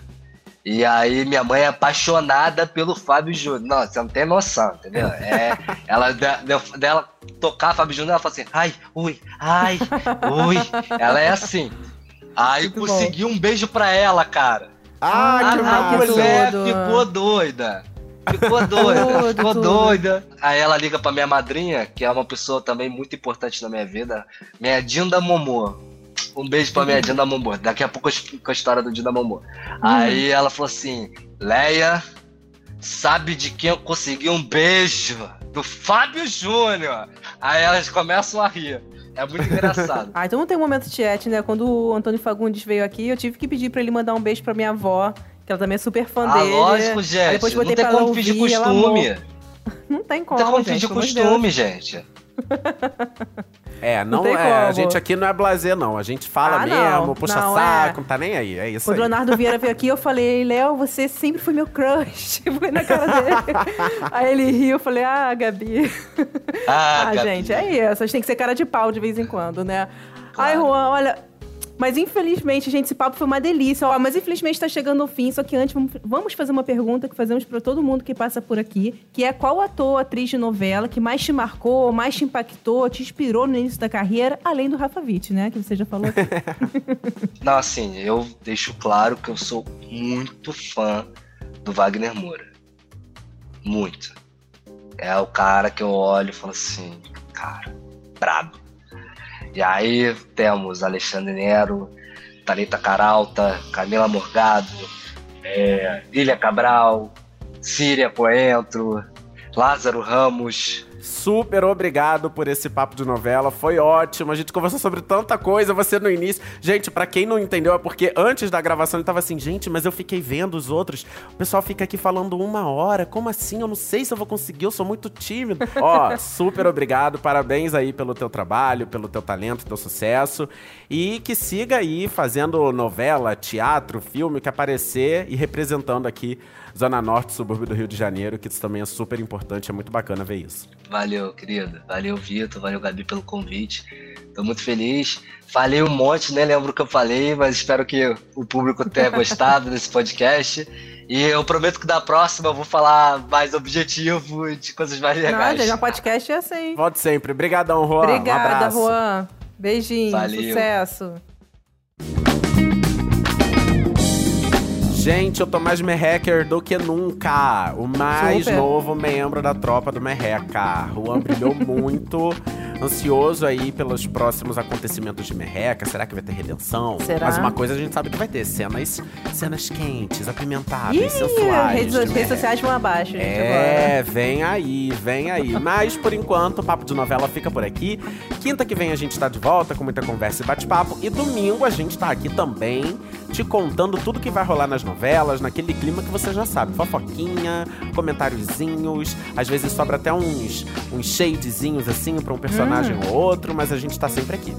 E aí minha mãe é apaixonada pelo Fábio Júnior. Não, você não tem noção, entendeu? É, ela de- de- dela tocar Fábio Júnior, ela fala assim, ai, ui, ai, ui. Ela é assim. Aí Muito bom. consegui um beijo pra ela, cara. Ah, A, que a mulher ficou doida. Ficou doida, ficou doida. Aí ela liga pra minha madrinha, que é uma pessoa também muito importante na minha vida, minha Dinda Momô. Um beijo pra minha Dinda Momô. Daqui a pouco eu explico a história do Dinda Momô. Aí ela falou assim: Leia, sabe de quem eu consegui um beijo? Do Fábio Júnior. Aí elas começam a rir. É muito engraçado. Ah, então não tem um momento chat, né? Quando o Antônio Fagundes veio aqui, eu tive que pedir pra ele mandar um beijo pra minha avó, que ela também é super fã ah, dele. lógico, Aí gente. depois Não tem como fingir ouvir, amou. costume. Não tem Não como, tem como fingir de costume, gente. É, não, tem é. A gente aqui não é blazer, não. A gente fala Ah, mesmo, não. puxa Não, saco, é. não tá nem aí. É isso Quando o. Leonardo Vieira veio aqui, eu falei, Léo, você sempre foi meu crush. Foi na cara dele. Aí ele riu, eu falei, ah, Gabi. Ah, Ah, Gabi. gente, é isso. A gente tem que ser cara de pau de vez em quando, né? Ai, Claro. Juan, olha. Mas infelizmente, gente, esse papo foi uma delícia. Ó, mas infelizmente tá chegando ao fim. Só que antes, vamos- fazer uma pergunta que fazemos pra todo mundo que passa por aqui. Que é qual ator, atriz de novela que mais te marcou, mais te impactou, te inspirou no início da carreira, além do Rafa Witt, né? Que você já falou. Não, assim, eu deixo claro que eu sou muito fã do Wagner Moura. Muito. É o cara que eu olho e falo assim, cara, brabo. E aí temos Alexandre Nero, Thalita Caralta, Camila Morgado, é, Ilha Cabral, Síria Coentro, Lázaro Ramos. Super obrigado por esse papo de novela, foi ótimo. A gente conversou sobre tanta coisa, você no início. Gente, pra quem não entendeu, é porque antes da gravação ele tava assim, gente, mas eu fiquei vendo os outros. O pessoal fica aqui falando uma hora, como assim? Eu não sei se eu vou conseguir, eu sou muito tímido. Ó, super obrigado, parabéns aí pelo teu trabalho, pelo teu talento, teu sucesso. E que siga aí fazendo novela, teatro, filme, que aparecer e representando aqui Zona Norte, subúrbio do Rio de Janeiro, que isso também é super importante, é muito bacana ver isso. Valeu, querido. Valeu, Vitor. Valeu, Gabi, pelo convite. Tô muito feliz. Falei um monte, nem lembro o que eu falei, mas espero que o público tenha gostado desse podcast. E eu prometo que da próxima eu vou falar mais objetivo e de coisas mais legais. Não, gente, um podcast é assim. Volte sempre. Obrigadão, Juan. Obrigada, um abraço. Juan. Beijinho, Valeu. sucesso. Gente, eu tô mais merrecker do que nunca. O mais Super. novo membro da tropa do Merreca. Juan brilhou muito. Ansioso aí pelos próximos acontecimentos de Merreca. Será que vai ter redenção? Será? Mas uma coisa a gente sabe que vai ter: cenas, cenas quentes, apimentadas, Ih, sensuais. redes, de redes sociais vão abaixo, gente, É, vem aí, vem aí. Mas por enquanto, o Papo de Novela fica por aqui. Quinta que vem a gente tá de volta com muita conversa e bate-papo. E domingo a gente tá aqui também, te contando tudo que vai rolar nas novelas, naquele clima que você já sabe. Fofoquinha, comentáriozinhos, às vezes sobra até uns, uns shadezinhos assim pra um personagem ou outro, mas a gente tá sempre aqui.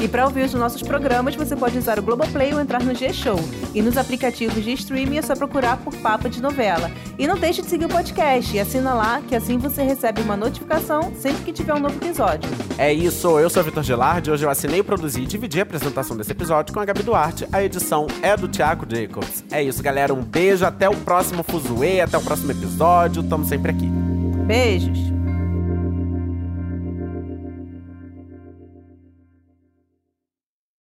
E para ouvir os nossos programas, você pode usar o Globoplay ou entrar no G-Show. E nos aplicativos de streaming é só procurar por Papo de Novela. E não deixe de seguir o podcast e assina lá, que assim você recebe uma notificação sempre que tiver um novo episódio. É isso, eu sou o Vitor Gilardi. Hoje eu assinei, produzi e dividi a apresentação desse episódio com a Gabi Duarte. A edição é do Thiago Jacobs. É isso, galera. Um beijo, até o próximo Fuzue, até o próximo episódio. Tamo sempre aqui. Beijos!